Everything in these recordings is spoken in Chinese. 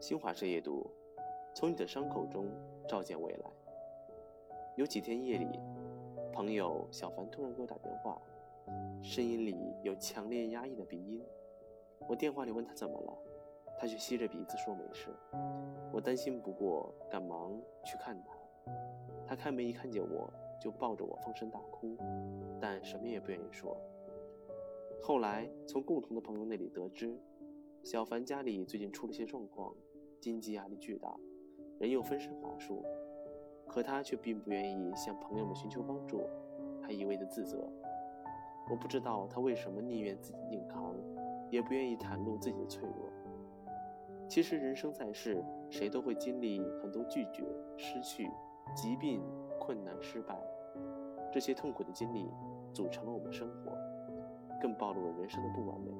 新华社夜读，从你的伤口中照见未来。有几天夜里，朋友小凡突然给我打电话，声音里有强烈压抑的鼻音。我电话里问他怎么了，他却吸着鼻子说没事。我担心不过，赶忙去看他。他开门一看见我就抱着我放声大哭，但什么也不愿意说。后来从共同的朋友那里得知，小凡家里最近出了些状况。经济压力巨大，人又分身乏术，可他却并不愿意向朋友们寻求帮助，还一味的自责。我不知道他为什么宁愿自己硬扛，也不愿意袒露自己的脆弱。其实人生在世，谁都会经历很多拒绝、失去、疾病、困难、失败，这些痛苦的经历组成了我们生活，更暴露了人生的不完美。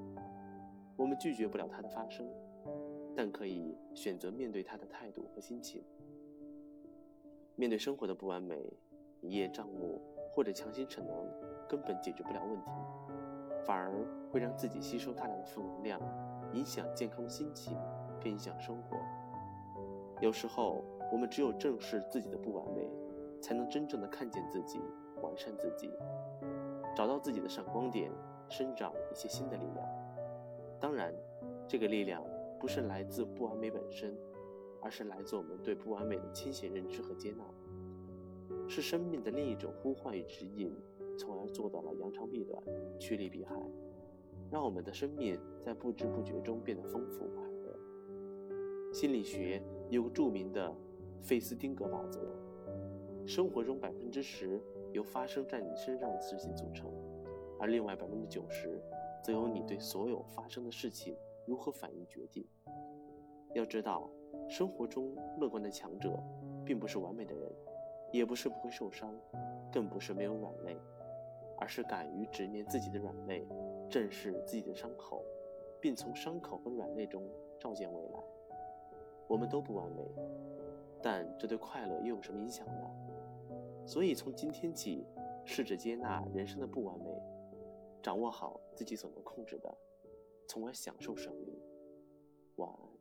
我们拒绝不了它的发生。但可以选择面对他的态度和心情。面对生活的不完美，一叶障目或者强行逞能，根本解决不了问题，反而会让自己吸收大量的负能量，影响健康的心情，更影响生活。有时候，我们只有正视自己的不完美，才能真正的看见自己，完善自己，找到自己的闪光点，生长一些新的力量。当然，这个力量。不是来自不完美本身，而是来自我们对不完美的清醒认知和接纳，是生命的另一种呼唤与指引，从而做到了扬长避短、趋利避害，让我们的生命在不知不觉中变得丰富快乐。心理学有个著名的费斯汀格法则：生活中百分之十由发生在你身上的事情组成，而另外百分之九十则由你对所有发生的事情。如何反应决定？要知道，生活中乐观的强者，并不是完美的人，也不是不会受伤，更不是没有软肋，而是敢于直面自己的软肋，正视自己的伤口，并从伤口和软肋中照见未来。我们都不完美，但这对快乐又有什么影响呢？所以，从今天起，试着接纳人生的不完美，掌握好自己所能控制的。从而享受生命。晚安。